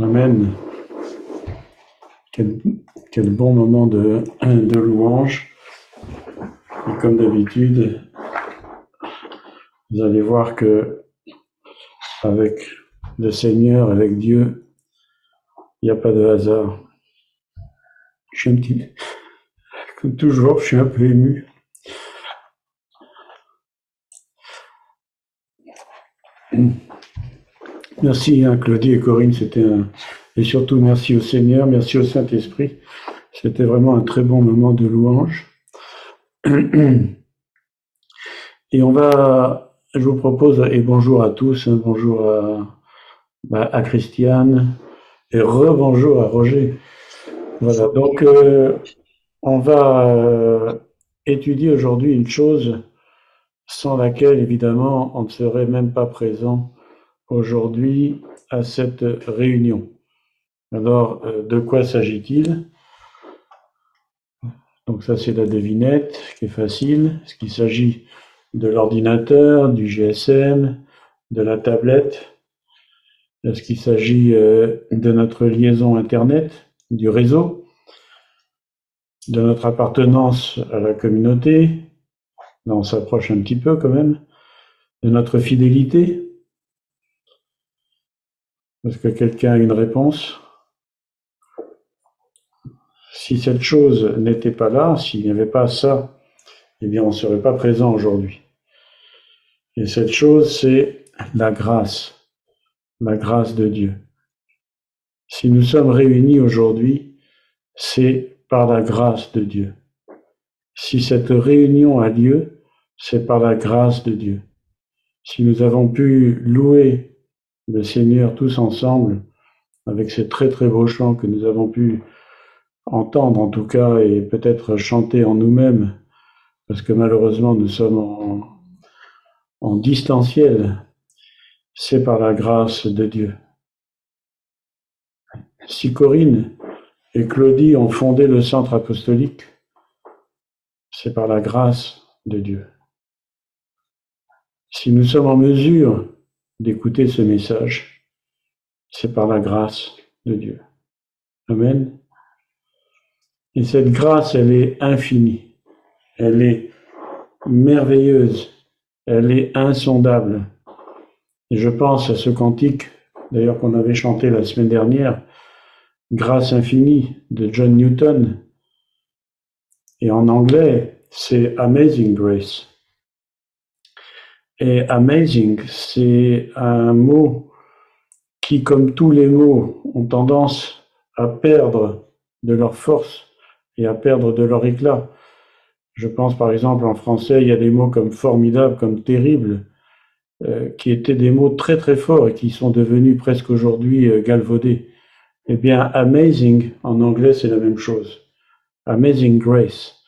Amen. Quel, quel bon moment de, de louange. Et comme d'habitude, vous allez voir que avec le Seigneur, avec Dieu, il n'y a pas de hasard. Je suis un petit, comme toujours, je suis un peu ému. Merci hein, Claudie et Corinne, c'était un... Et surtout merci au Seigneur, merci au Saint-Esprit. C'était vraiment un très bon moment de louange. Et on va, je vous propose, et bonjour à tous, hein, bonjour à, bah, à Christiane, et rebonjour à Roger. Voilà, donc euh, on va euh, étudier aujourd'hui une chose sans laquelle, évidemment, on ne serait même pas présent aujourd'hui à cette réunion. Alors, euh, de quoi s'agit-il? Donc ça, c'est la devinette qui est facile. Est-ce qu'il s'agit de l'ordinateur, du GSM, de la tablette? Est-ce qu'il s'agit euh, de notre liaison Internet, du réseau, de notre appartenance à la communauté? Là, on s'approche un petit peu quand même. De notre fidélité? Est-ce que quelqu'un a une réponse? Si cette chose n'était pas là, s'il n'y avait pas ça, eh bien on ne serait pas présent aujourd'hui. Et cette chose, c'est la grâce, la grâce de Dieu. Si nous sommes réunis aujourd'hui, c'est par la grâce de Dieu. Si cette réunion a lieu, c'est par la grâce de Dieu. Si nous avons pu louer le Seigneur tous ensemble, avec ces très très beaux chants que nous avons pu entendre en tout cas et peut-être chanter en nous-mêmes, parce que malheureusement nous sommes en, en distanciel, c'est par la grâce de Dieu. Si Corinne et Claudie ont fondé le centre apostolique, c'est par la grâce de Dieu. Si nous sommes en mesure d'écouter ce message, c'est par la grâce de Dieu. Amen. Et cette grâce, elle est infinie, elle est merveilleuse, elle est insondable. Et je pense à ce cantique, d'ailleurs qu'on avait chanté la semaine dernière, Grâce infinie de John Newton. Et en anglais, c'est Amazing Grace. Et amazing, c'est un mot qui, comme tous les mots, ont tendance à perdre de leur force et à perdre de leur éclat. Je pense par exemple en français, il y a des mots comme formidable, comme terrible, euh, qui étaient des mots très très forts et qui sont devenus presque aujourd'hui euh, galvaudés. Eh bien, amazing en anglais, c'est la même chose. Amazing grace.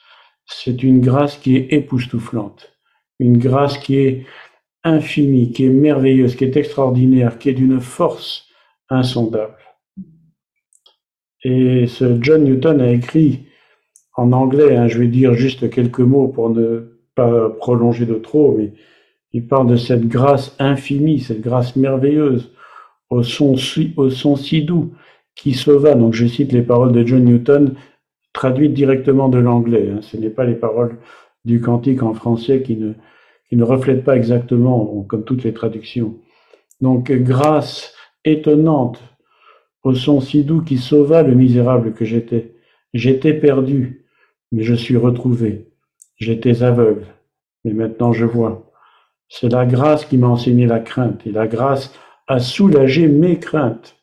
C'est une grâce qui est époustouflante une grâce qui est infinie, qui est merveilleuse, qui est extraordinaire, qui est d'une force insondable. Et ce John Newton a écrit en anglais, hein, je vais dire juste quelques mots pour ne pas prolonger de trop, mais il parle de cette grâce infinie, cette grâce merveilleuse, au son, si doux, qui sauva. Donc je cite les paroles de John Newton, traduites directement de l'anglais. Hein. Ce n'est pas les paroles du cantique en français qui ne, qui ne reflète pas exactement, comme toutes les traductions. Donc, grâce étonnante au son si doux qui sauva le misérable que j'étais. J'étais perdu, mais je suis retrouvé. J'étais aveugle, mais maintenant je vois. C'est la grâce qui m'a enseigné la crainte, et la grâce a soulagé mes craintes.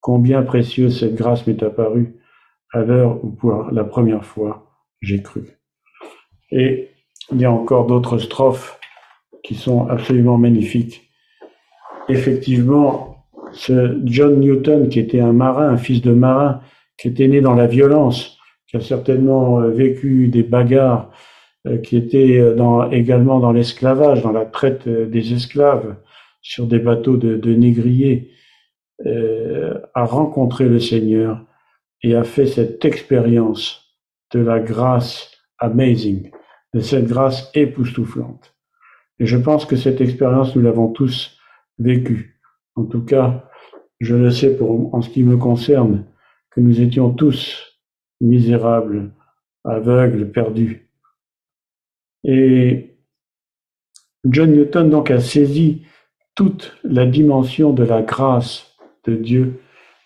Combien précieuse cette grâce m'est apparue à l'heure où pour la première fois j'ai cru. Et il y a encore d'autres strophes qui sont absolument magnifiques. Effectivement, ce John Newton, qui était un marin, un fils de marin, qui était né dans la violence, qui a certainement euh, vécu des bagarres, euh, qui était euh, dans, également dans l'esclavage, dans la traite des esclaves sur des bateaux de, de négriers, a rencontré le Seigneur et a fait cette expérience de la grâce amazing de cette grâce époustouflante. Et je pense que cette expérience, nous l'avons tous vécue. En tout cas, Je le sais pour, en ce qui me concerne, que nous étions tous misérables, aveugles, perdus. Et John Newton donc a saisi toute la dimension de la grâce de Dieu,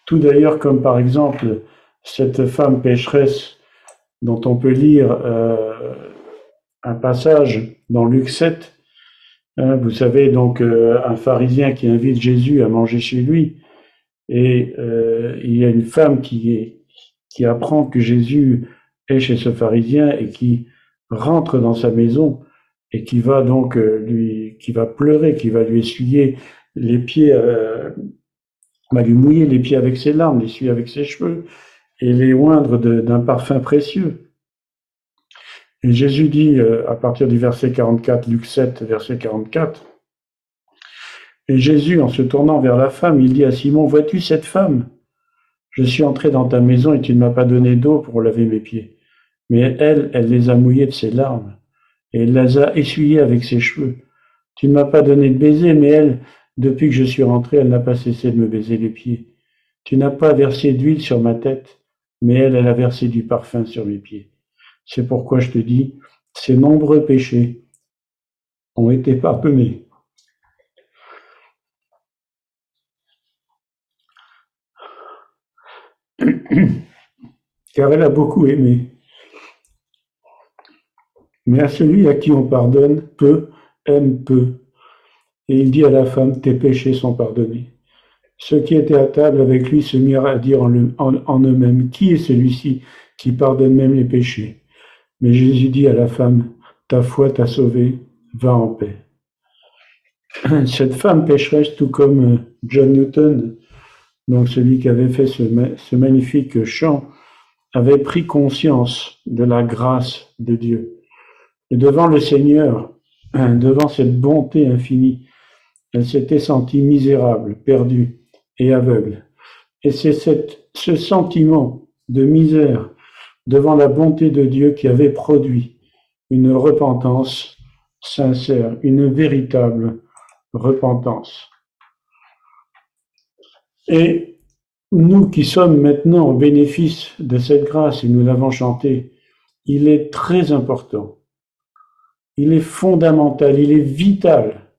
tout d'ailleurs comme par exemple cette femme pécheresse dont on peut lire euh, un passage dans Luc 7. Hein, vous savez donc euh, un pharisien qui invite Jésus à manger chez lui et euh, il y a une femme qui, qui apprend que Jésus est chez ce pharisien et qui rentre dans sa maison et qui va donc lui, qui va pleurer, qui va lui essuyer les pieds, va lui mouiller les pieds avec ses larmes, l'essuyer avec ses cheveux, et les oindre d'un parfum précieux. Et Jésus dit euh, à partir du verset 44, Luc 7, verset 44, et Jésus, en se tournant vers la femme, il dit à Simon, vois-tu cette femme? Je suis entré dans ta maison et tu ne m'as pas donné d'eau pour laver mes pieds. Mais elle, elle les a mouillés de ses larmes, et elle les a essuyés avec ses cheveux. Tu ne m'as pas donné de baiser, mais elle, depuis que je suis rentré, elle n'a pas cessé de me baiser les pieds. Tu n'as pas versé d'huile sur ma tête, mais elle, elle a versé du parfum sur mes pieds. C'est pourquoi je te dis, ces nombreux péchés ont été pardonnés. Car elle a beaucoup aimé. Mais à celui à qui on pardonne peu, aime peu. Et il dit à la femme, tes péchés sont pardonnés. Ceux qui étaient à table avec lui se mirent à dire en, eux-mêmes, Qui est celui-ci qui pardonne même les péchés? Mais Jésus dit à la femme, Ta foi t'a sauvée, va en paix. Cette femme pécheresse, tout comme euh, John Newton, donc celui qui avait fait ce, magnifique chant, avait pris conscience de la grâce de Dieu. Devant le Seigneur, devant cette bonté infinie, elle s'était sentie misérable, perdue, et aveugle. Et c'est ce sentiment de misère devant la bonté de Dieu qui avait produit une repentance sincère, une véritable repentance. Et nous qui sommes maintenant au bénéfice de cette grâce, et nous l'avons chanté, il est très important, il est fondamental, il est vital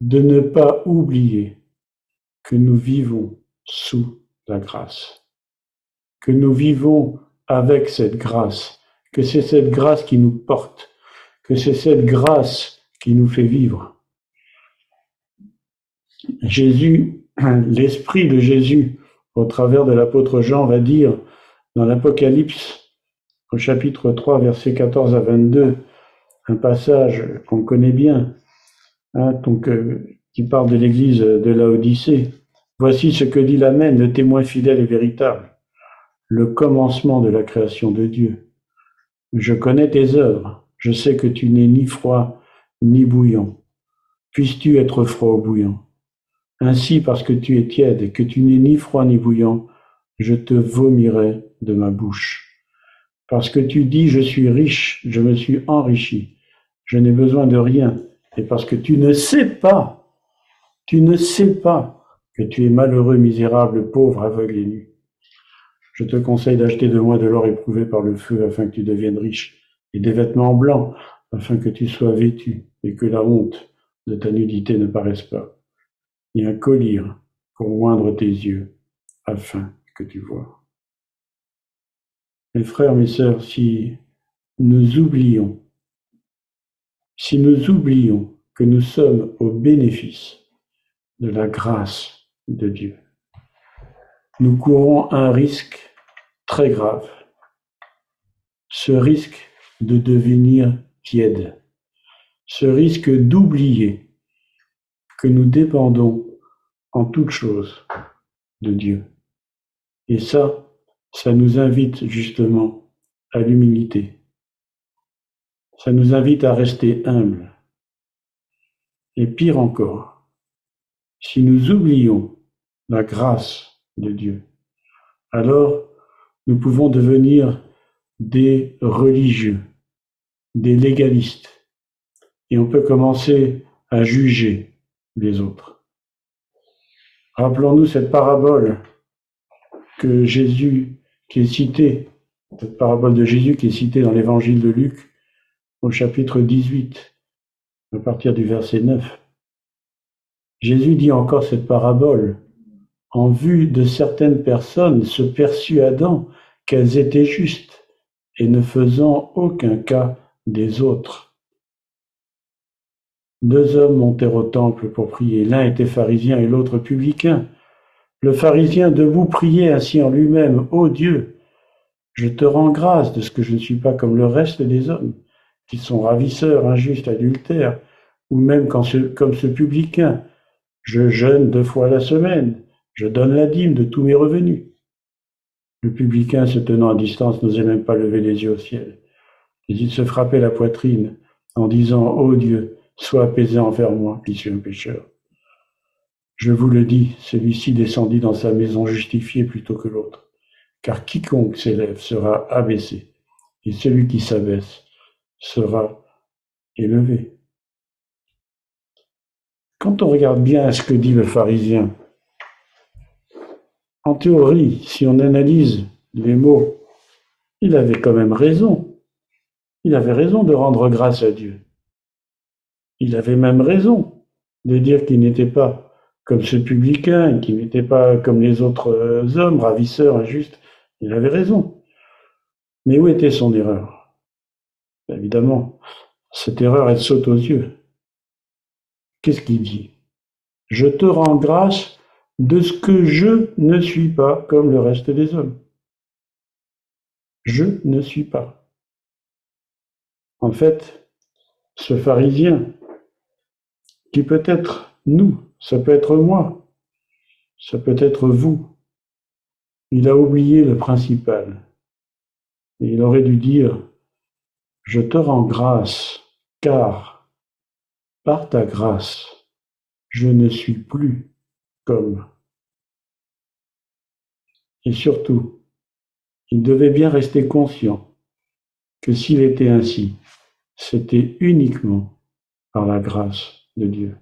de ne pas oublier que nous vivons sous la grâce, que nous vivons avec cette grâce, que c'est cette grâce qui nous porte, que c'est cette grâce qui nous fait vivre. Jésus, l'Esprit de Jésus, au travers de l'apôtre Jean, va dire dans l'Apocalypse, au chapitre 3, versets 14 à 22, un passage qu'on connaît bien, hein, donc, euh, qui parle de l'église de Laodicée. Voici ce que dit l'Amen, le témoin fidèle et véritable, le commencement de la création de Dieu. Je connais tes œuvres, je sais que tu n'es ni froid ni bouillant. Puisses-tu être froid ou bouillant? Ainsi, parce que tu es tiède et que tu n'es ni froid ni bouillant, je te vomirai de ma bouche. Parce que tu dis, je suis riche, je me suis enrichi, je n'ai besoin de rien, et parce que tu ne sais pas tu ne sais pas que tu es malheureux, misérable, pauvre, aveugle et nu. Je te conseille d'acheter de moi de l'or éprouvé par le feu afin que tu deviennes riche, et des vêtements blancs afin que tu sois vêtu et que la honte de ta nudité ne paraisse pas, et un collier pour moindre tes yeux afin que tu vois. Mes frères, mes sœurs, si nous oublions, si nous oublions que nous sommes au bénéfice de la grâce de Dieu. Nous courons un risque très grave, ce risque de devenir tiède, ce risque d'oublier que nous dépendons en toute chose de Dieu. Et ça, ça nous invite justement à l'humilité. Ça nous invite à rester humbles. Et pire encore, si nous oublions la grâce de Dieu, alors nous pouvons devenir des religieux, des légalistes, et on peut commencer à juger les autres. Rappelons-nous cette parabole que Jésus, qui est citée, cette parabole de Jésus qui est citée dans l'évangile de Luc au chapitre 18, à partir du verset 9. Jésus dit encore cette parabole en vue de certaines personnes se persuadant qu'elles étaient justes et ne faisant aucun cas des autres. Deux hommes montèrent au temple pour prier. L'un était pharisien et l'autre publicain. Le pharisien debout priait ainsi en lui-même, Ô Dieu, je te rends grâce de ce que je ne suis pas comme le reste des hommes, qui sont ravisseurs, injustes, adultères, ou même comme ce publicain. Je jeûne deux fois la semaine, je donne la dîme de tous mes revenus. Le publicain, se tenant à distance, n'osait même pas lever les yeux au ciel. Et il se frappait la poitrine en disant, Ô Dieu, sois apaisé envers moi, qui suis un pécheur. Je vous le dis, celui-ci descendit dans sa maison justifié plutôt que l'autre. Car quiconque s'élève sera abaissé, et celui qui s'abaisse sera élevé. Quand on regarde bien ce que dit le pharisien, en théorie, si on analyse les mots, il avait quand même raison. Il avait raison de rendre grâce à Dieu. Il avait même raison de dire qu'il n'était pas comme ce publicain, qu'il n'était pas comme les autres euh, hommes, ravisseurs, injustes. Il avait raison. Mais où était son erreur? Évidemment, cette erreur, elle saute aux yeux. Qu'est-ce qu'il dit? Je te rends grâce de ce que je ne suis pas comme le reste des hommes. Je ne suis pas. En fait, ce pharisien, qui peut être nous, ça peut être moi, ça peut être vous, il a oublié le principal. Et il aurait dû dire, je te rends grâce, car par ta grâce, je ne suis plus Et surtout, il devait bien rester conscient que s'il était ainsi, c'était uniquement par la grâce de Dieu.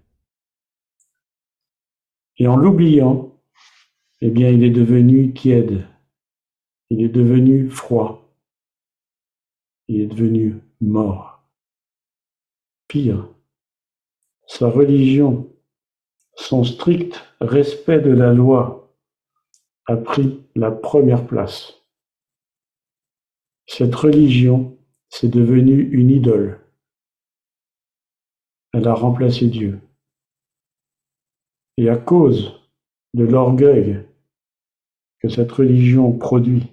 Et en l'oubliant, eh bien, il est devenu tiède, il est devenu froid, il est devenu mort. Pire, sa religion son strict respect de la loi a pris la première place. Cette religion, s'est devenue une idole. Elle a remplacé Dieu. Et à cause de l'orgueil que cette religion produit,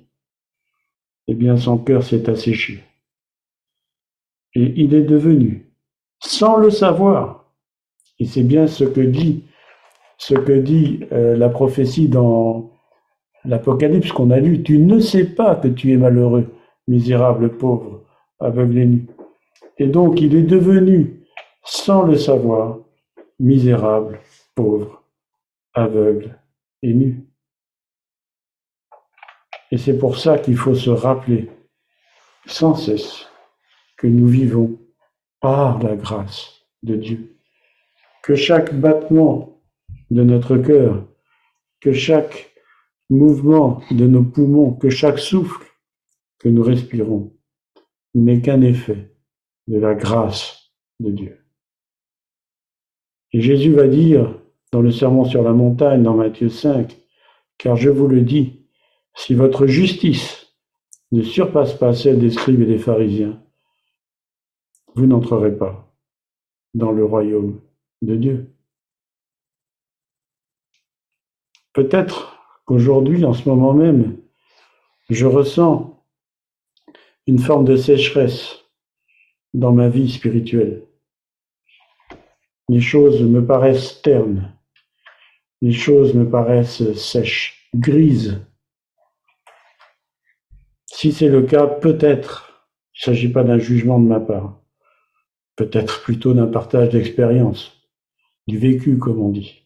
eh bien son cœur s'est asséché. Et il est devenu, sans le savoir, et c'est bien ce que dit ce que dit euh, la prophétie dans l'Apocalypse qu'on a lu. Tu ne sais pas que tu es malheureux, misérable, pauvre, aveugle et nu. Et donc il est devenu, sans le savoir, misérable, pauvre, aveugle et nu. Et c'est pour ça qu'il faut se rappeler sans cesse que nous vivons par la grâce de Dieu. Que chaque battement de notre cœur, que chaque mouvement de nos poumons, que chaque souffle que nous respirons n'est qu'un effet de la grâce de Dieu. Et Jésus va dire dans le sermon sur la montagne, dans Matthieu 5, car je vous le dis, si votre justice ne surpasse pas celle des scribes et des pharisiens, vous n'entrerez pas dans le royaume de Dieu. Peut-être qu'aujourd'hui, en ce moment même, je ressens une forme de sécheresse dans ma vie spirituelle. Les choses me paraissent ternes, les choses me paraissent sèches, grises. Si c'est le cas, peut-être, il ne s'agit pas d'un jugement de ma part, peut-être plutôt d'un partage d'expérience, du vécu, comme on dit.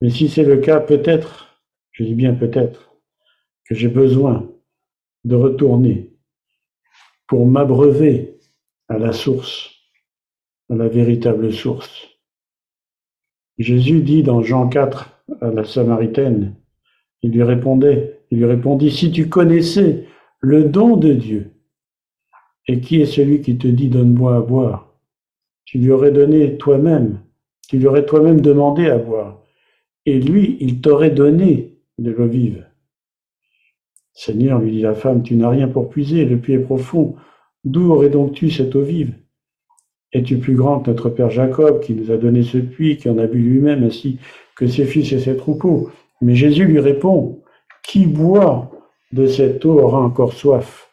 Mais si c'est le cas, peut-être, je dis bien peut-être, que j'ai besoin de retourner pour m'abreuver à la source, à la véritable source. Jésus dit dans Jean 4, à la Samaritaine. Il lui répondait, il lui répondit, si tu connaissais le don de Dieu, et qui est celui qui te dit donne-moi à boire, tu lui aurais donné toi-même, tu lui aurais toi-même demandé à boire, et lui, il t'aurait donné de l'eau vive. Seigneur, lui dit la femme, tu n'as rien pour puiser, le puits est profond. D'où aurais donc tu cette eau vive? Es-tu plus grand que notre Père Jacob, qui nous a donné ce puits, qui en a bu lui-même, ainsi que ses fils et ses troupeaux? Mais Jésus lui répond, Qui boit de cette eau aura encore soif,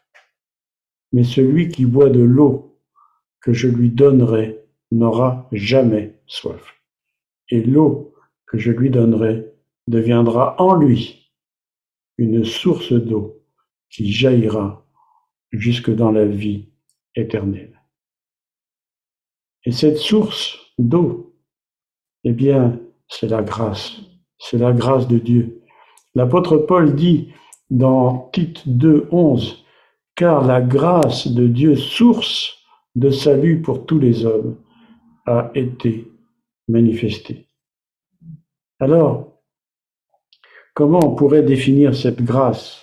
mais celui qui boit de l'eau que je lui donnerai n'aura jamais soif. Et l'eau que je lui donnerai deviendra en lui une source d'eau qui jaillira jusque dans la vie éternelle. Et cette source d'eau, eh bien, c'est la grâce, c'est la grâce de Dieu. L'apôtre Paul dit dans Tite 2, 11, car la grâce de Dieu, source de salut pour tous les hommes, a été manifestée. Alors, Comment on pourrait définir cette grâce?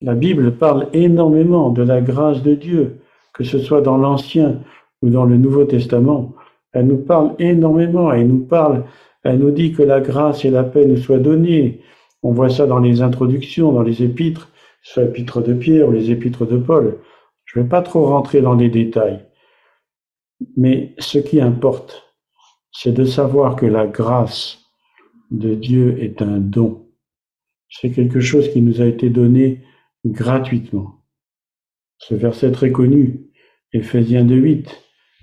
La Bible parle énormément de la grâce de Dieu, que ce soit dans l'Ancien ou dans le Nouveau Testament. Elle nous parle énormément, elle nous parle, elle nous dit que la grâce et la paix nous soient données. On voit ça dans les introductions, dans les épîtres, soit l'épître de Pierre ou les épîtres de Paul. Je ne vais pas trop rentrer dans les détails. Mais ce qui importe, c'est de savoir que la grâce de Dieu est un don. C'est quelque chose qui nous a été donné gratuitement. Ce verset très connu, Éphésiens 2.8,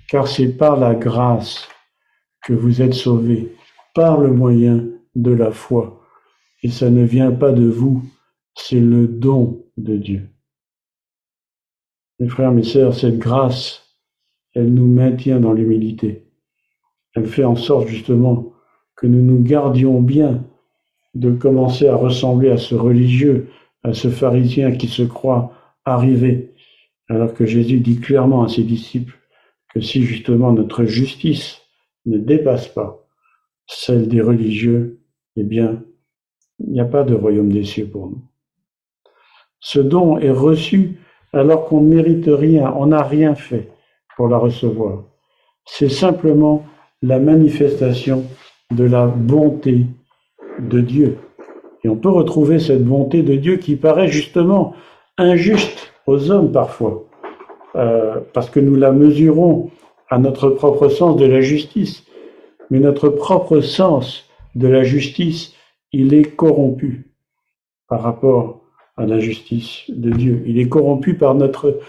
car c'est par la grâce que vous êtes sauvés, par le moyen de la foi. Et ça ne vient pas de vous, c'est le don de Dieu. Mes frères, mes sœurs, cette grâce, elle nous maintient dans l'humilité. Elle fait en sorte justement que nous nous gardions bien de commencer à ressembler à ce religieux, à ce pharisien qui se croit arrivé, alors que Jésus dit clairement à ses disciples que si justement notre justice ne dépasse pas celle des religieux, eh bien, il n'y a pas de royaume des cieux pour nous. Ce don est reçu alors qu'on ne mérite rien, on n'a rien fait pour la recevoir. C'est simplement la manifestation de la bonté de Dieu. Et on peut retrouver cette bonté de Dieu qui paraît justement injuste aux hommes parfois, euh, parce que nous la mesurons à notre propre sens de la justice. Mais notre propre sens de la justice, il est corrompu par rapport à la justice de Dieu. Il est corrompu par notre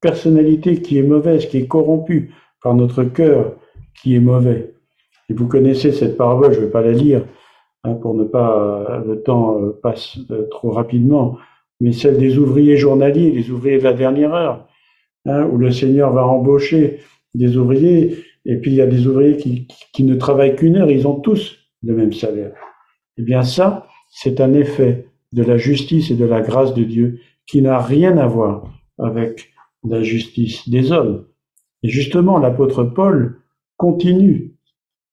personnalité qui est mauvaise, qui est corrompue par notre cœur qui est mauvais. Et vous connaissez cette parabole, je ne vais pas la lire hein, pour ne pas euh, le temps euh, passe euh, trop rapidement, mais celle des ouvriers journaliers, les ouvriers de la dernière heure, hein, où le Seigneur va embaucher des ouvriers, et puis il y a des ouvriers qui, qui ne travaillent qu'une heure, ils ont tous le même salaire. Eh bien ça, c'est un effet de la justice et de la grâce de Dieu qui n'a rien à voir avec la justice des hommes. Et justement, l'apôtre Paul continue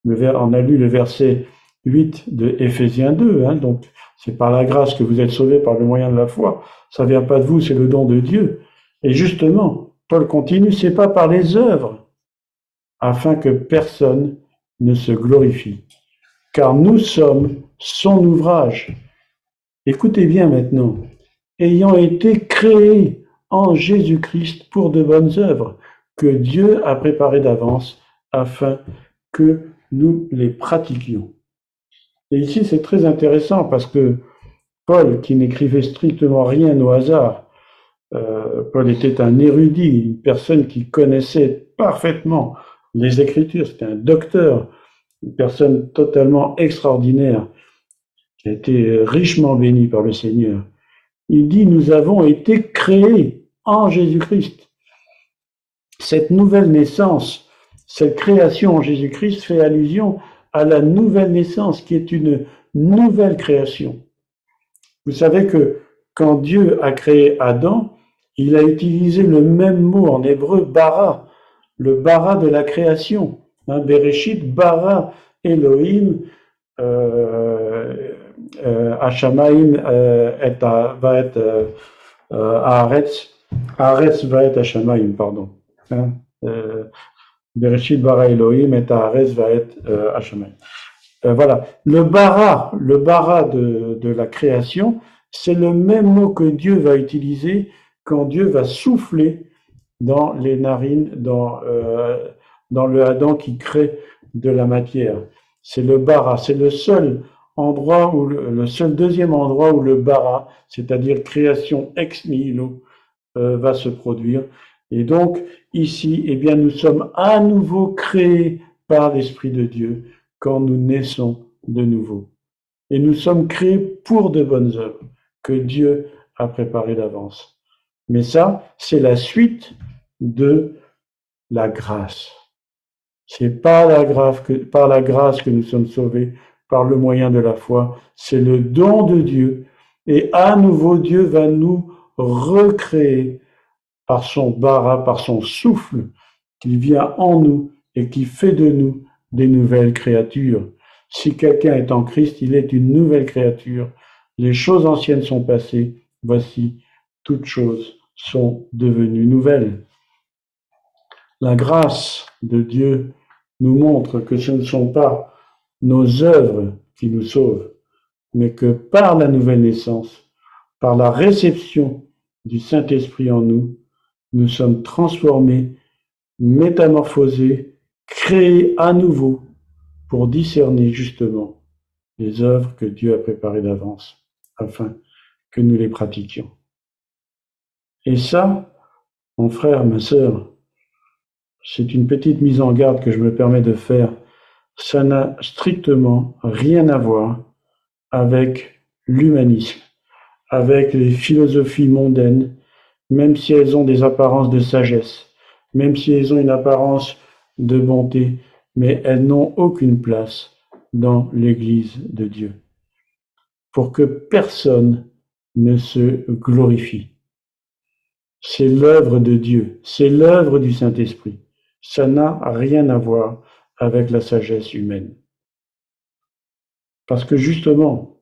on a lu le verset 8 de Éphésiens 2, hein, donc c'est par la grâce que vous êtes sauvés par le moyen de la foi. Ça vient pas de vous, c'est le don de Dieu. Et justement, Paul continue, c'est pas par les œuvres, afin que personne ne se glorifie. Car nous sommes son ouvrage. Écoutez bien maintenant, ayant été créés en Jésus-Christ pour de bonnes œuvres que Dieu a préparées d'avance afin que nous les pratiquions. Et ici, c'est très intéressant parce que Paul, qui n'écrivait strictement rien au hasard, euh, Paul était un érudit, une personne qui connaissait parfaitement les Écritures, c'était un docteur, une personne totalement extraordinaire, qui a été richement béni par le Seigneur. Il dit, nous avons été créés en Jésus-Christ. Cette nouvelle naissance cette création en Jésus-Christ fait allusion à la nouvelle naissance qui est une nouvelle création. Vous savez que quand Dieu a créé Adam, il a utilisé le même mot en hébreu, bara, le bara de la création. Hein, Bereshit, bara, Elohim, euh, euh, est à, va être à Aretz. Aretz va être Hashamaim, pardon. Hein? Bereshit bara Elohim et va être Hashamaim. voilà. Le bara, le bara de, de la création, c'est le même mot que Dieu va utiliser quand Dieu va souffler dans les narines, dans, euh, dans le Adam qui crée de la matière. C'est le bara, c'est le seul endroit où le, seul deuxième endroit où le bara, c'est-à-dire création ex nihilo, euh, va se produire. Et donc ici, eh bien, nous sommes à nouveau créés par l'Esprit de Dieu quand nous naissons de nouveau. Et nous sommes créés pour de bonnes œuvres que Dieu a préparées d'avance. Mais ça, c'est la suite de la grâce. C'est par la grâce que, la grâce que nous sommes sauvés, par le moyen de la foi. C'est le don de Dieu. Et à nouveau, Dieu va nous recréer par son bara, par son souffle qui vient en nous et qui fait de nous des nouvelles créatures. Si quelqu'un est en Christ, il est une nouvelle créature. Les choses anciennes sont passées. Voici, toutes choses sont devenues nouvelles. La grâce de Dieu nous montre que ce ne sont pas nos œuvres qui nous sauvent, mais que par la nouvelle naissance, par la réception du Saint-Esprit en nous, nous sommes transformés, métamorphosés, créés à nouveau pour discerner justement les œuvres que Dieu a préparées d'avance afin que nous les pratiquions. Et ça, mon frère, ma sœur, c'est une petite mise en garde que je me permets de faire. Ça n'a strictement rien à voir avec l'humanisme, avec les philosophies mondaines, même si elles ont des apparences de sagesse, même si elles ont une apparence de bonté, mais elles n'ont aucune place dans l'Église de Dieu. Pour que personne ne se glorifie. C'est l'œuvre de Dieu, c'est l'œuvre du Saint-Esprit ça n'a rien à voir avec la sagesse humaine. Parce que justement,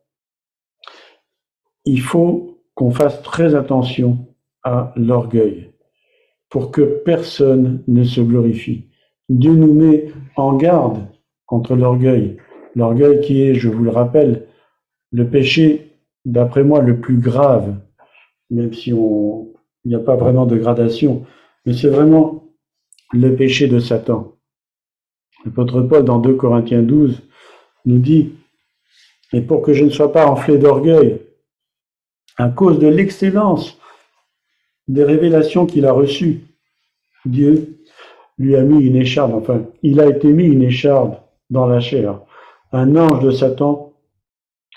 il faut qu'on fasse très attention à l'orgueil pour que personne ne se glorifie. Dieu nous met en garde contre l'orgueil. L'orgueil qui est, je vous le rappelle, le péché, d'après moi, le plus grave, même si on, il n'y a pas vraiment de gradation, mais c'est vraiment le péché de Satan. L'apôtre Paul, dans 2 Corinthiens 12, nous dit, et pour que je ne sois pas enflé d'orgueil, à cause de l'excellence des révélations qu'il a reçues, Dieu lui a mis une écharde, enfin, il a été mis une écharde dans la chair, un ange de Satan,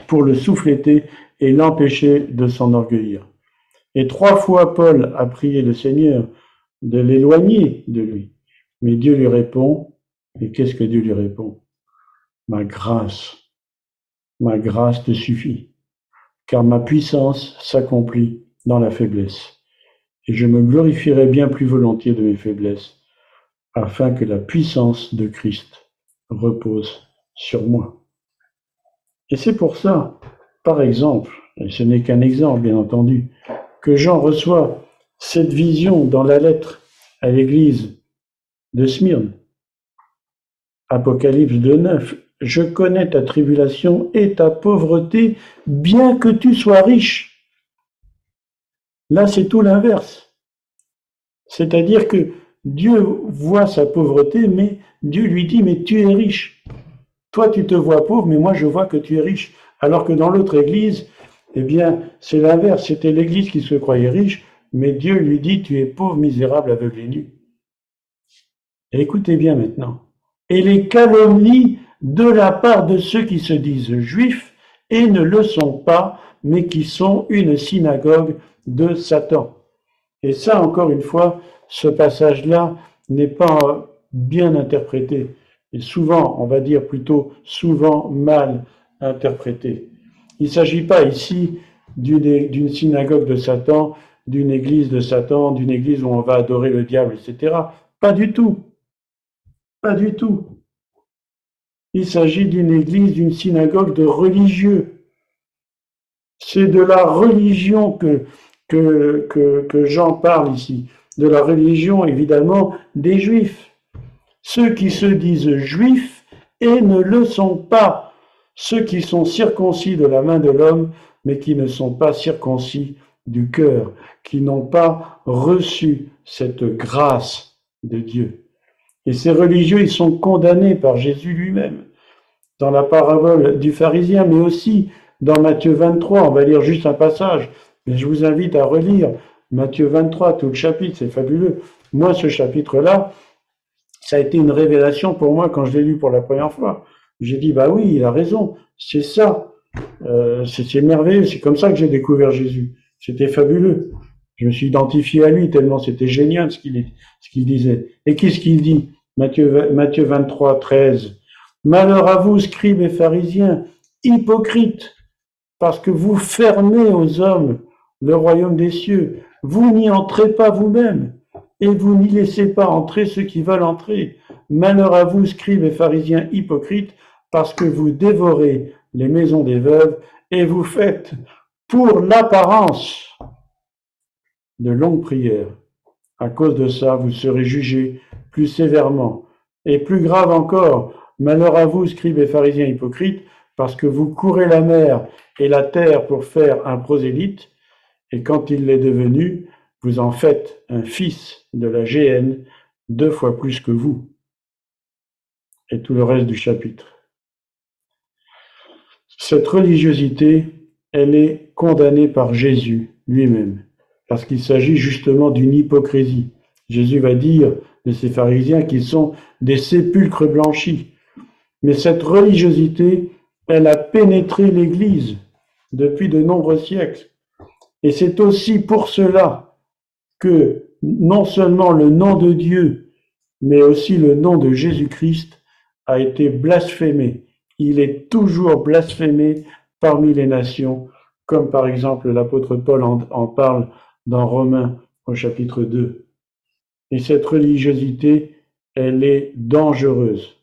pour le souffléter et l'empêcher de s'enorgueillir. Et trois fois Paul a prié le Seigneur de l'éloigner de lui. Mais Dieu lui répond, et qu'est-ce que Dieu lui répond Ma grâce, ma grâce te suffit, car ma puissance s'accomplit dans la faiblesse. Et je me glorifierai bien plus volontiers de mes faiblesses, afin que la puissance de Christ repose sur moi. Et c'est pour ça, par exemple, et ce n'est qu'un exemple bien entendu, que Jean reçoit cette vision dans la lettre à l'église de Smyrne. Apocalypse 2.9. Je connais ta tribulation et ta pauvreté, bien que tu sois riche. Là, c'est tout l'inverse. C'est-à-dire que Dieu voit sa pauvreté, mais Dieu lui dit, mais tu es riche. Toi, tu te vois pauvre, mais moi, je vois que tu es riche. Alors que dans l'autre église, eh bien, c'est l'inverse. C'était l'église qui se croyait riche, mais Dieu lui dit, tu es pauvre, misérable, aveugle et nu. écoutez bien maintenant. Et les calomnies de la part de ceux qui se disent juifs et ne le sont pas, mais qui sont une synagogue de Satan. Et ça, encore une fois, ce passage-là n'est pas bien interprété. Et souvent, on va dire plutôt souvent mal interprété. Il ne s'agit pas ici d'une synagogue de Satan d'une église de Satan, d'une église où on va adorer le diable, etc. Pas du tout. Pas du tout. il s'agit d'une église, d'une synagogue de religieux. C'est de la religion que, que, Jean parle ici, de la religion évidemment des juifs. Ceux qui se disent juifs et ne le sont pas, ceux qui sont circoncis de la main de l'homme, mais qui ne sont pas circoncis du cœur, qui n'ont pas reçu cette grâce de Dieu. Et ces religieux, ils sont condamnés par Jésus lui-même, dans la parabole du pharisien, mais aussi dans Matthieu 23. On va lire juste un passage, mais je vous invite à relire Matthieu 23, tout le chapitre, c'est fabuleux. Moi, ce chapitre-là, ça a été une révélation pour moi quand je l'ai lu pour la première fois. J'ai dit, bah oui, il a raison, c'est ça, euh, c'est merveilleux, c'est comme ça que j'ai découvert Jésus. C'était fabuleux. Je me suis identifié à lui tellement c'était génial ce qu'il disait. Et qu'est-ce qu'il dit Matthieu, Matthieu 23, 13. Malheur à vous, scribes et pharisiens, hypocrites, parce que vous fermez aux hommes le royaume des cieux. Vous n'y entrez pas vous-même, et vous n'y laissez pas entrer ceux qui veulent entrer. Malheur à vous, scribes et pharisiens hypocrites, parce que vous dévorez les maisons des veuves et vous faites pour l'apparence de longues prières. À cause de ça, vous serez jugés plus sévèrement. Et plus grave encore, malheur à vous, scribes et pharisiens hypocrites, parce que vous courez la mer et la terre pour faire un prosélyte, et quand il l'est devenu, vous en faites un fils de la géhenne deux fois plus que vous. Et tout le reste du chapitre. Cette religiosité, elle est condamnée par Jésus lui-même parce qu'il s'agit justement d'une hypocrisie. Jésus va dire de ces pharisiens qu'ils sont des sépulcres blanchis. Mais cette religiosité, elle a pénétré l'Église depuis de nombreux siècles. Et c'est aussi pour cela que non seulement le nom de Dieu, mais aussi le nom de Jésus-Christ a été blasphémé. Il est toujours blasphémé parmi les nations, comme par exemple l'apôtre Paul en, parle dans Romains au chapitre 2. Et cette religiosité, elle est dangereuse.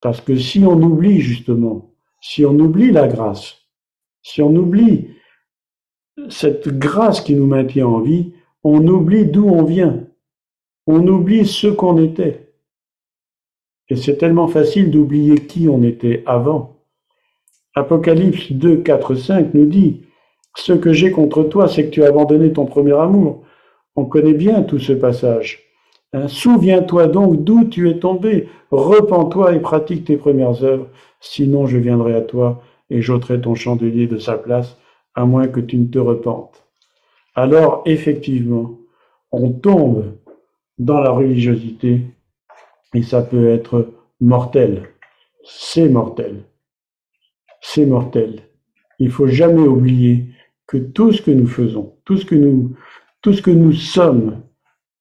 Parce que si on oublie justement, si on oublie la grâce, si on oublie cette grâce qui nous maintient en vie, on oublie d'où on vient. On oublie ce qu'on était. Et c'est tellement facile d'oublier qui on était avant. Apocalypse 2, 4, 5 nous dit, ce que j'ai contre toi, c'est que tu as abandonné ton premier amour. On connaît bien tout ce passage. Hein, souviens-toi donc d'où tu es tombé. Repends-toi et pratique tes premières œuvres. Sinon, je viendrai à toi et j'ôterai ton chandelier de sa place, à moins que tu ne te repentes. Alors, effectivement, on tombe dans la religiosité et ça peut être mortel. C'est mortel. C'est mortel. Il faut jamais oublier que tout ce que nous faisons, tout ce que nous, tout ce que nous sommes,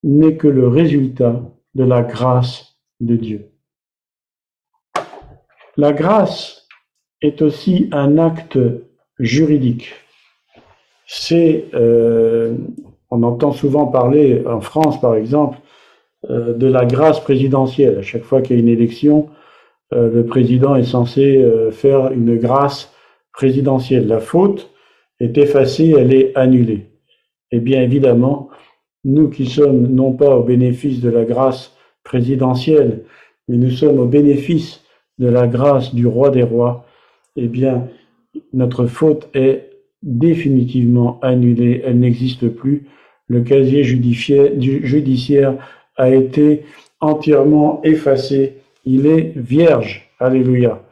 n'est que le résultat de la grâce de Dieu. La grâce est aussi un acte juridique. C'est, euh, on entend souvent parler en France, par exemple, euh, de la grâce présidentielle. À chaque fois qu'il y a une élection, euh, le président est censé faire une grâce présidentielle. La faute, est effacée, elle est annulée. Et bien évidemment, nous qui sommes non pas au bénéfice de la grâce présidentielle, mais nous sommes au bénéfice de la grâce du roi des rois, eh bien, notre faute est définitivement annulée, elle n'existe plus. Le casier judiciaire a été entièrement effacé, il est vierge. Alléluia.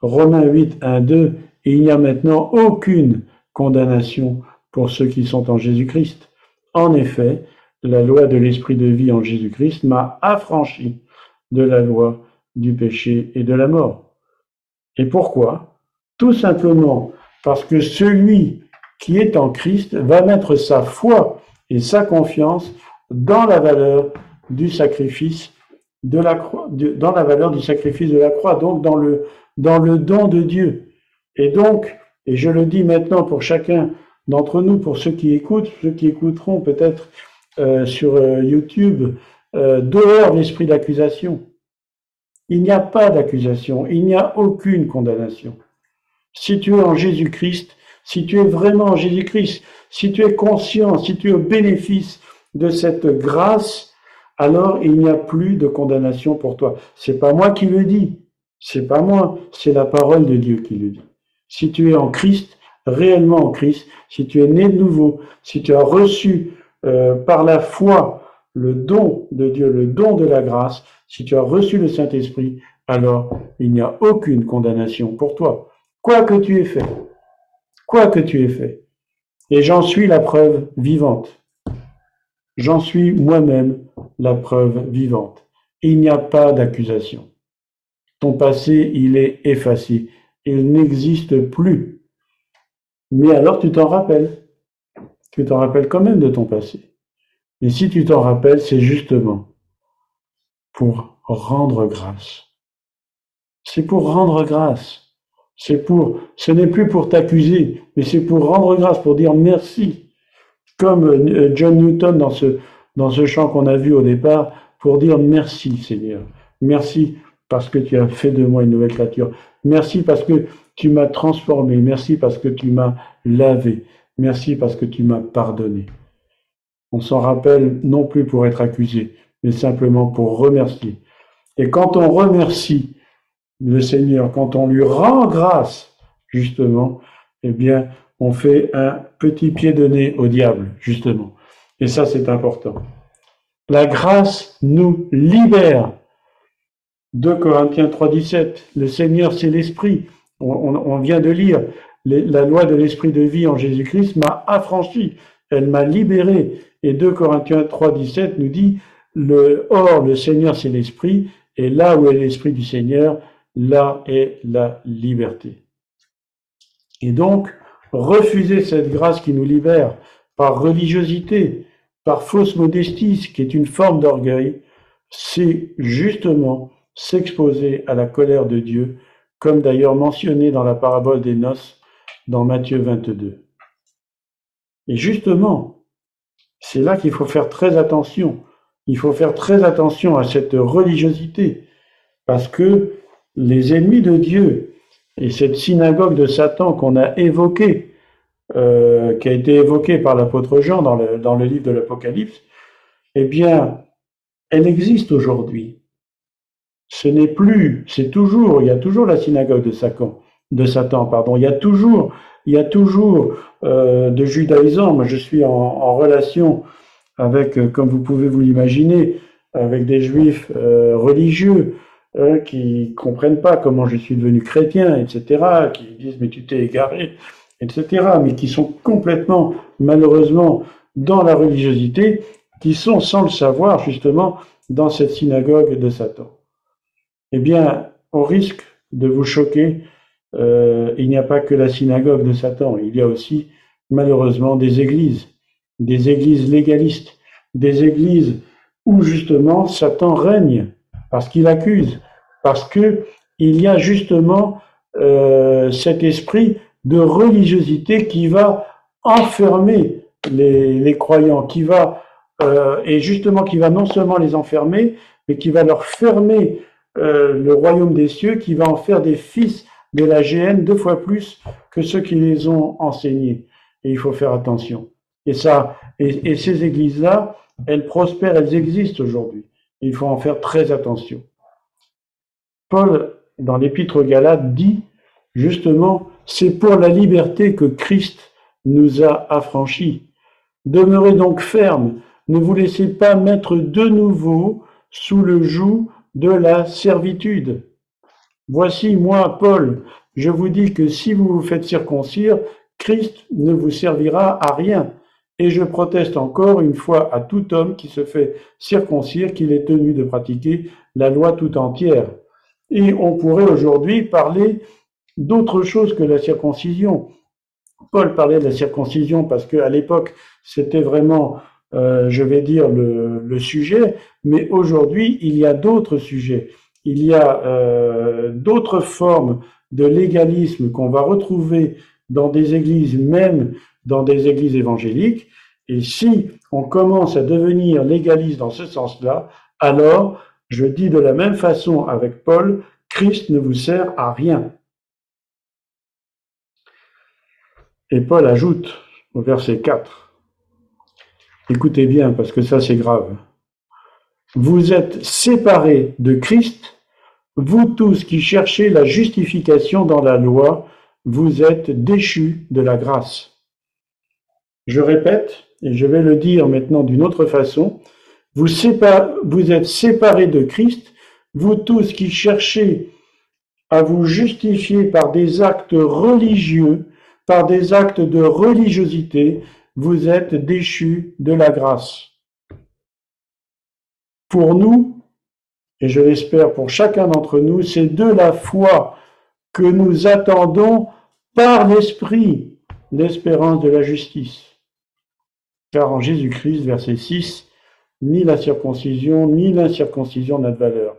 Romains 8, 1, 2, il n'y a maintenant aucune condamnation pour ceux qui sont en Jésus-Christ. En effet, la loi de l'esprit de vie en Jésus-Christ m'a affranchi de la loi du péché et de la mort. Et pourquoi? Tout simplement parce que celui qui est en Christ va mettre sa foi et sa confiance dans la valeur du sacrifice de la croix, dans la valeur du sacrifice de la croix, donc dans le, dans le don de Dieu. Et donc, et je le dis maintenant pour chacun d'entre nous, pour ceux qui écoutent, ceux qui écouteront peut-être euh, sur euh, YouTube, euh, dehors l'esprit d'accusation. Il n'y a pas d'accusation, il n'y a aucune condamnation. Si tu es en Jésus-Christ, si tu es vraiment en Jésus-Christ, si tu es conscient, si tu es au bénéfice de cette grâce, alors il n'y a plus de condamnation pour toi. C'est pas moi qui le dis, c'est pas moi, c'est la parole de Dieu qui le dit. Si tu es en Christ, réellement en Christ, si tu es né de nouveau, si tu as reçu euh, par la foi le don de Dieu, le don de la grâce, si tu as reçu le Saint-Esprit, alors il n'y a aucune condamnation pour toi. Quoi que tu aies fait, quoi que tu aies fait. Et j'en suis la preuve vivante. J'en suis moi-même la preuve vivante. Il n'y a pas d'accusation. Ton passé, il est effacé. Il n'existe plus. Mais alors tu t'en rappelles. Tu t'en rappelles quand même de ton passé. Et si tu t'en rappelles, c'est justement pour rendre grâce. C'est pour rendre grâce. C'est pour, ce n'est plus pour t'accuser, mais c'est pour rendre grâce, pour dire merci. Comme euh, John Newton dans ce, dans ce chant qu'on a vu au départ, pour dire merci Seigneur. Merci parce que tu as fait de moi une nouvelle créature. Merci parce que tu m'as transformé. Merci parce que tu m'as lavé. Merci parce que tu m'as pardonné. On s'en rappelle non plus pour être accusé, mais simplement pour remercier. Et quand on remercie, le Seigneur, quand on lui rend grâce, justement, eh bien, on fait un petit pied de nez au diable, justement. Et ça, c'est important. La grâce nous libère. 2 Corinthiens 3.17, le Seigneur, c'est l'Esprit. On, vient de lire, la loi de l'Esprit de vie en Jésus-Christ m'a affranchi, elle m'a libéré. Et 2 Corinthiens 3.17 nous dit, le, or, le Seigneur, c'est l'Esprit, et là où est l'Esprit du Seigneur, là est la liberté. Et donc, refuser cette grâce qui nous libère par religiosité, par fausse modestie, qui est une forme d'orgueil, c'est justement s'exposer à la colère de Dieu, comme d'ailleurs mentionné dans la parabole des noces dans Matthieu 22. Et justement, c'est là qu'il faut faire très attention. Il faut faire très attention à cette religiosité, parce que les ennemis de Dieu et cette synagogue de Satan qu'on a évoquée, euh, qui a été évoquée par l'apôtre Jean dans le, dans le livre de l'Apocalypse, eh bien, elle existe aujourd'hui. Ce n'est plus, c'est toujours, il y a toujours la synagogue de Satan, de Satan, pardon. Il y a toujours, il y a toujours euh, de judaïsants. Moi, je suis en, relation avec, euh, comme vous pouvez vous l'imaginer, avec des juifs religieux euh, qui comprennent pas comment je suis devenu chrétien, etc., qui disent mais tu t'es égaré, etc., mais qui sont complètement, malheureusement, dans la religiosité, qui sont sans le savoir justement dans cette synagogue de Satan. Eh bien, au risque de vous choquer, euh, il n'y a pas que la synagogue de Satan, il y a aussi malheureusement des églises, des églises légalistes, des églises où justement Satan règne parce qu'il accuse, parce que il y a justement euh, cet esprit de religiosité qui va enfermer les, croyants, qui va euh, et justement qui va non seulement les enfermer, mais qui va leur fermer euh, le royaume des cieux, qui va en faire des fils de la GN deux fois plus que ceux qui les ont enseignés. Et il faut faire attention. Et ça, et ces églises-là, elles prospèrent, elles existent aujourd'hui. Il faut en faire très attention. Paul, dans l'épître aux Galates, dit justement, c'est pour la liberté que Christ nous a affranchis. Demeurez donc fermes, ne vous laissez pas mettre de nouveau sous le joug de la servitude. Voici, moi, Paul, je vous dis que si vous vous faites circoncire, Christ ne vous servira à rien. Et je proteste encore une fois à tout homme qui se fait circoncire qu'il est tenu de pratiquer la loi tout entière. Et on pourrait aujourd'hui parler d'autre chose que la circoncision. Paul parlait de la circoncision parce qu'à l'époque, c'était vraiment, euh, je vais dire, le, sujet, mais aujourd'hui, il y a d'autres sujets. Il y a euh, d'autres formes de légalisme qu'on va retrouver dans des églises, même dans des églises évangéliques. Et si on commence à devenir légaliste dans ce sens-là, alors Je dis de la même façon avec Paul, Christ ne vous sert à rien. Et Paul ajoute au verset 4, écoutez bien parce que ça c'est grave, vous êtes séparés de Christ, vous tous qui cherchez la justification dans la loi, vous êtes déchus de la grâce. Je répète, et je vais le dire maintenant d'une autre façon, vous, êtes séparés de Christ, vous tous qui cherchez à vous justifier par des actes religieux, par des actes de religiosité, vous êtes déchus de la grâce. Pour nous, et je l'espère pour chacun d'entre nous, c'est de la foi que nous attendons par l'Esprit l'espérance de la justice. Car en Jésus-Christ, verset 6, ni la circoncision ni l'incirconcision n'a de valeur,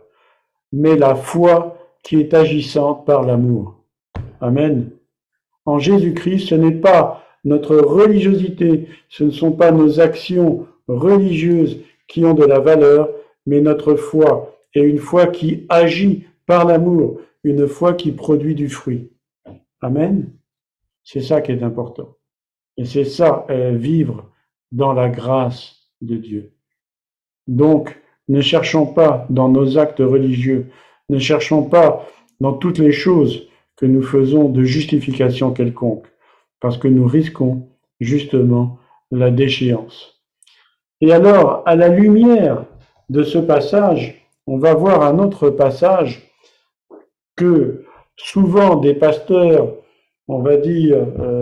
mais la foi qui est agissante par l'amour. Amen. En Jésus-Christ, ce n'est pas notre religiosité, ce ne sont pas nos actions religieuses qui ont de la valeur, mais notre foi, et une foi qui agit par l'amour, une foi qui produit du fruit. Amen. C'est ça qui est important. Et c'est ça, euh, vivre dans la grâce de Dieu. Donc, ne cherchons pas dans nos actes religieux, ne cherchons pas dans toutes les choses que nous faisons de justification quelconque, parce que nous risquons justement la déchéance. Et alors, à la lumière de ce passage, on va voir un autre passage que souvent des pasteurs, on va dire, euh,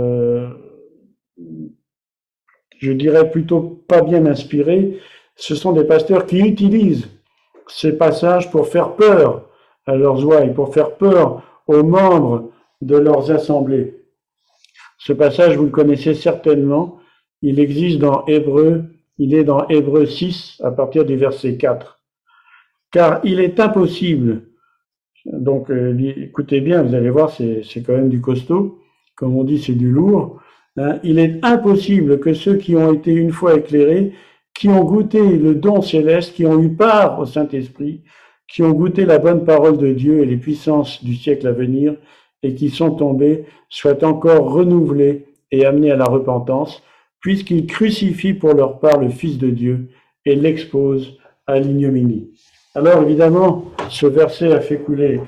je dirais plutôt pas bien inspirés, ce sont des pasteurs qui utilisent ces passages pour faire peur à leurs ouailles, pour faire peur aux membres de leurs assemblées. Ce passage, vous le connaissez certainement, il existe dans Hébreu, il est dans Hébreu 6 à partir du verset 4. Car il est impossible, donc euh, écoutez bien, vous allez voir, c'est quand même du costaud, comme on dit, c'est du lourd. Hein. il est impossible que ceux qui ont été une fois éclairés qui ont goûté le don céleste, qui ont eu part au Saint-Esprit, qui ont goûté la bonne parole de Dieu et les puissances du siècle à venir, et qui sont tombés, soient encore renouvelés et amenés à la repentance, puisqu'ils crucifient pour leur part le Fils de Dieu et l'exposent à l'ignominie. Alors évidemment, ce verset a fait couler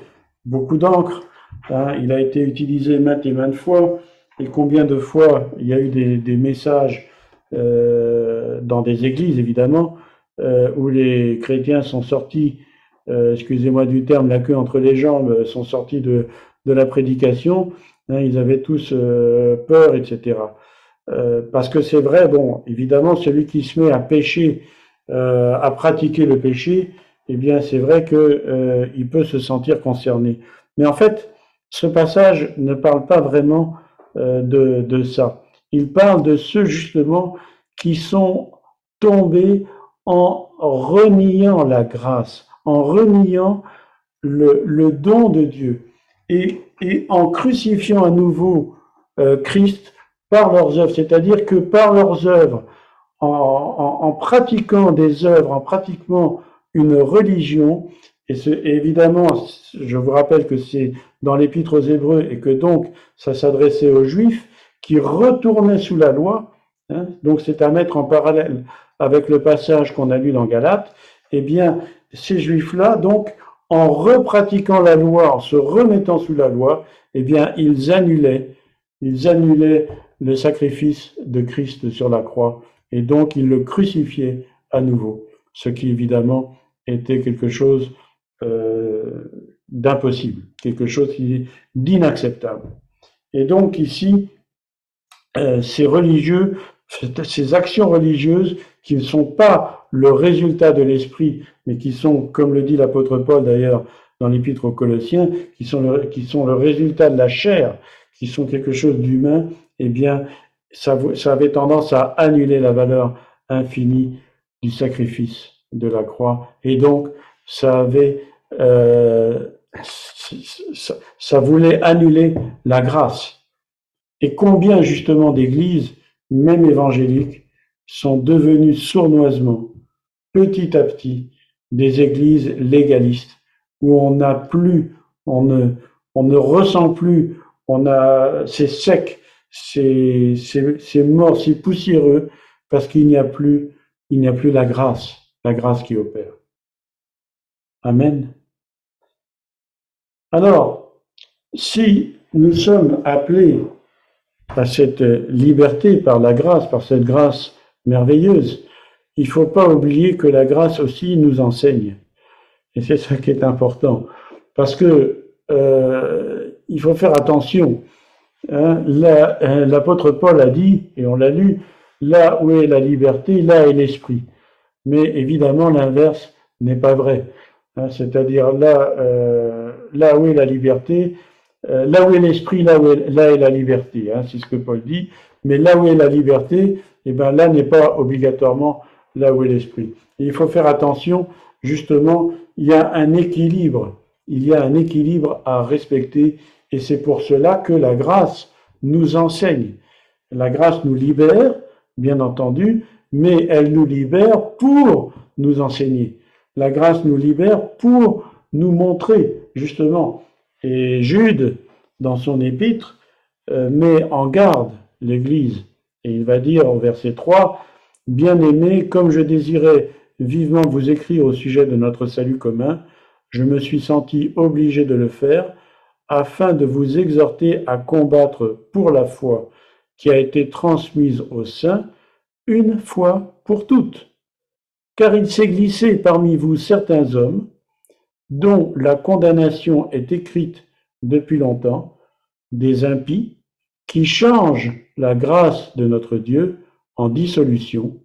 beaucoup d'encre, hein. il a été utilisé maintes et maintes fois, et combien de fois il y a eu des, des messages euh, dans des églises évidemment, euh, où les chrétiens sont sortis, euh, excusez-moi du terme, la queue entre les jambes, sont sortis de, de la prédication, hein, ils avaient tous peur, etc. parce que c'est vrai, bon, évidemment, celui qui se met à pécher, à pratiquer le péché, eh bien, c'est vrai que il peut se sentir concerné. Mais en fait, ce passage ne parle pas vraiment de, de ça. Il parle de ceux justement qui sont tombés en reniant la grâce, en reniant le, don de Dieu et, en crucifiant à nouveau euh, Christ par leurs œuvres. C'est-à-dire que par leurs œuvres, en, pratiquant des œuvres, en pratiquant une religion, et, évidemment, je vous rappelle que c'est dans l'épître aux Hébreux et que donc ça s'adressait aux Juifs, qui retournaient sous la loi, hein, donc c'est à mettre en parallèle avec le passage qu'on a lu dans Galates, eh bien, ces juifs-là, donc, en repratiquant la loi, en se remettant sous la loi, eh bien, ils annulaient, ils annulaient le sacrifice de Christ sur la croix, et donc ils le crucifiaient à nouveau, ce qui évidemment était quelque chose euh, d'impossible, quelque chose d'inacceptable. Et donc ici, euh, ces religieux, ces actions religieuses qui ne sont pas le résultat de l'esprit, mais qui sont, comme le dit l'apôtre Paul d'ailleurs dans l'épître aux Colossiens, qui sont, le, qui sont le résultat de la chair, qui sont quelque chose d'humain, eh bien, ça, ça avait tendance à annuler la valeur infinie du sacrifice de la croix. Et donc, ça avait, euh, ça, voulait annuler la grâce. Et combien justement d'églises, même évangéliques, sont devenues sournoisement, petit à petit, des églises légalistes, où on n'a plus, on ne, on ne ressent plus, on a, c'est sec, c'est, c'est, mort, c'est poussiéreux, parce qu'il n'y a plus, il n'y a plus la grâce, la grâce qui opère. Amen. Alors, si nous sommes appelés à cette liberté par la grâce, par cette grâce merveilleuse, il ne faut pas oublier que la grâce aussi nous enseigne. Et c'est ça qui est important. Parce que euh, il faut faire attention. Hein. Euh, l'apôtre Paul a dit, et on l'a lu, là où est la liberté, là est l'esprit. Mais évidemment, l'inverse n'est pas vrai. Hein. C'est-à-dire là, euh, là où est la liberté, euh, là où est l'esprit, là où est, la liberté. Hein, c'est ce que Paul dit. Mais là où est la liberté, eh ben là n'est pas obligatoirement là où est l'esprit. Il faut faire attention, justement, il y a un équilibre. Il y a un équilibre à respecter et c'est pour cela que la grâce nous enseigne. La grâce nous libère, bien entendu, mais elle nous libère pour nous enseigner. La grâce nous libère pour nous montrer, justement. Et Jude, dans son épître, euh, met en garde l'Église. Et il va dire au verset 3, Bien-aimés, comme je désirais vivement vous écrire au sujet de notre salut commun, je me suis senti obligé de le faire afin de vous exhorter à combattre pour la foi qui a été transmise aux saints une fois pour toutes. Car il s'est glissé parmi vous certains hommes dont la condamnation est écrite depuis longtemps, des impies, qui changent la grâce de notre Dieu en dissolution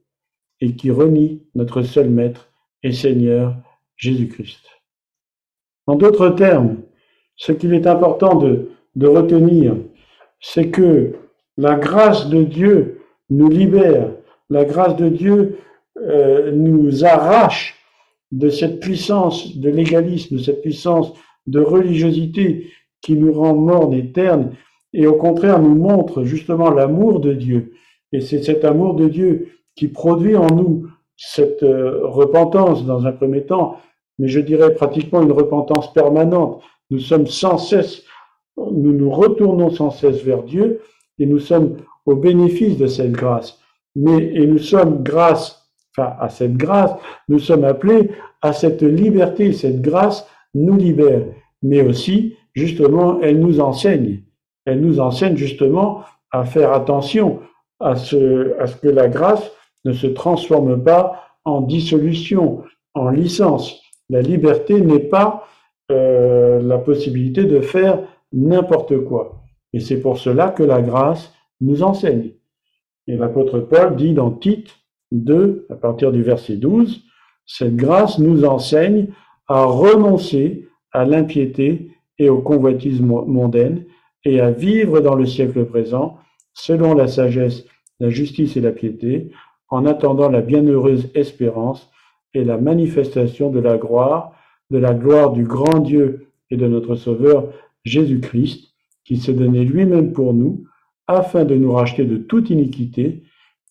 et qui renie notre seul Maître et Seigneur Jésus-Christ. En d'autres termes, ce qu'il est important de, de retenir, c'est que la grâce de Dieu nous libère, la grâce de Dieu euh, nous arrache de cette puissance de légalisme, de cette puissance de religiosité qui nous rend mornes et ternes, et au contraire nous montre justement l'amour de Dieu. Et c'est cet amour de Dieu qui produit en nous cette euh, repentance dans un premier temps, mais je dirais pratiquement une repentance permanente. Nous sommes sans cesse, nous nous retournons sans cesse vers Dieu et nous sommes au bénéfice de cette grâce. Mais, et nous sommes grâce, enfin, à cette grâce, nous sommes appelés à cette liberté. Cette grâce nous libère. Mais aussi, justement, elle nous enseigne. Elle nous enseigne justement à faire attention à ce, que la grâce ne se transforme pas en dissolution, en licence. La liberté n'est pas euh, la possibilité de faire n'importe quoi. Et c'est pour cela que la grâce nous enseigne. Et l'apôtre Paul dit dans Tite 2, à partir du verset 12, cette grâce nous enseigne à renoncer à l'impiété et au convoitisme mondaine et à vivre dans le siècle présent selon la sagesse, la justice et la piété, en attendant la bienheureuse espérance et la manifestation de la gloire, de la gloire du grand Dieu et de notre Sauveur Jésus-Christ, qui s'est donné lui-même pour nous, afin de nous racheter de toute iniquité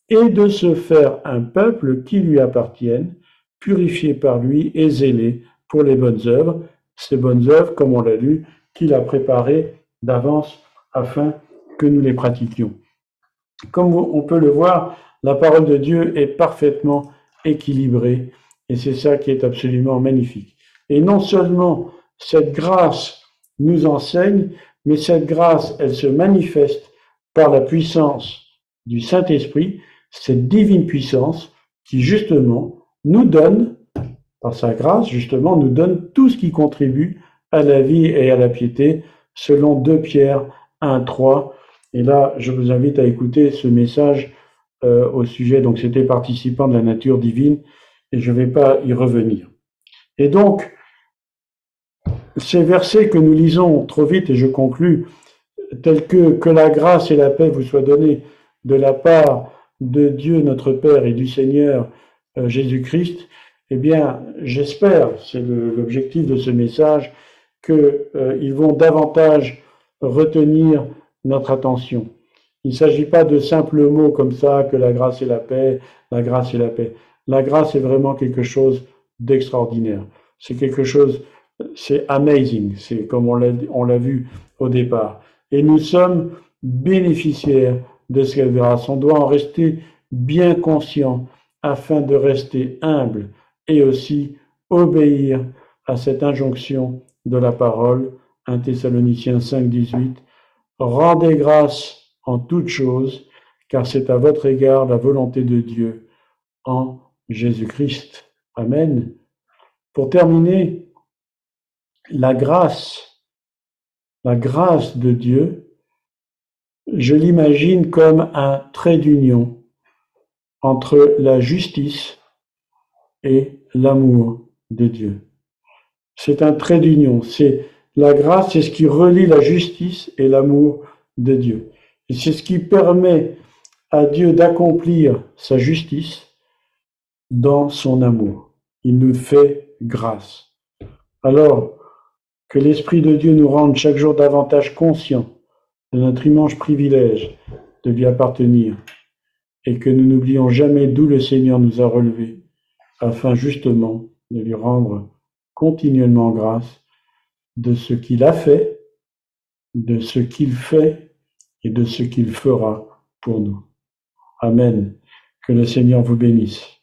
et de se faire un peuple qui lui appartienne, purifié par lui et zélé pour les bonnes œuvres, ces bonnes œuvres, comme on l'a lu, qu'il a préparées d'avance afin que nous les pratiquions. Comme on peut le voir, la parole de Dieu est parfaitement équilibrée et c'est ça qui est absolument magnifique. Et non seulement cette grâce nous enseigne, mais cette grâce, elle se manifeste par la puissance du Saint-Esprit, cette divine puissance qui justement nous donne, par sa grâce, justement, nous donne tout ce qui contribue à la vie et à la piété, selon 2 Pierre 1, 3. Et là, je vous invite à écouter ce message euh, au sujet, donc c'était participant de la nature divine, et je ne vais pas y revenir. Et donc, ces versets que nous lisons trop vite, et je conclus, tels que que la grâce et la paix vous soient données de la part de Dieu notre Père et du Seigneur euh, Jésus-Christ, eh bien, j'espère, c'est l'objectif de ce message, qu'ils euh, vont davantage retenir notre attention. Il ne s'agit pas de simples mots comme ça, que la grâce et la paix, la grâce et la paix. La grâce est vraiment quelque chose d'extraordinaire. C'est quelque chose, c'est amazing, c'est comme on l'a vu au départ. Et nous sommes bénéficiaires de cette grâce. On doit en rester bien conscient afin de rester humble et aussi obéir à cette injonction de la parole. 1 Thessaloniciens 5, 18. Rendez grâce en toutes choses, car c'est à votre égard la volonté de Dieu en Jésus-Christ. Amen. Pour terminer, la grâce, la grâce de Dieu, je l'imagine comme un trait d'union entre la justice et l'amour de Dieu. C'est un trait d'union. C'est la grâce, c'est ce qui relie la justice et l'amour de Dieu. Et c'est ce qui permet à Dieu d'accomplir sa justice dans son amour. Il nous fait grâce. Alors, que l'Esprit de Dieu nous rende chaque jour davantage conscients de notre immense privilège de lui appartenir et que nous n'oublions jamais d'où le Seigneur nous a relevés afin justement de lui rendre continuellement grâce de ce qu'il a fait, de ce qu'il fait et de ce qu'il fera pour nous. Amen. Que le Seigneur vous bénisse.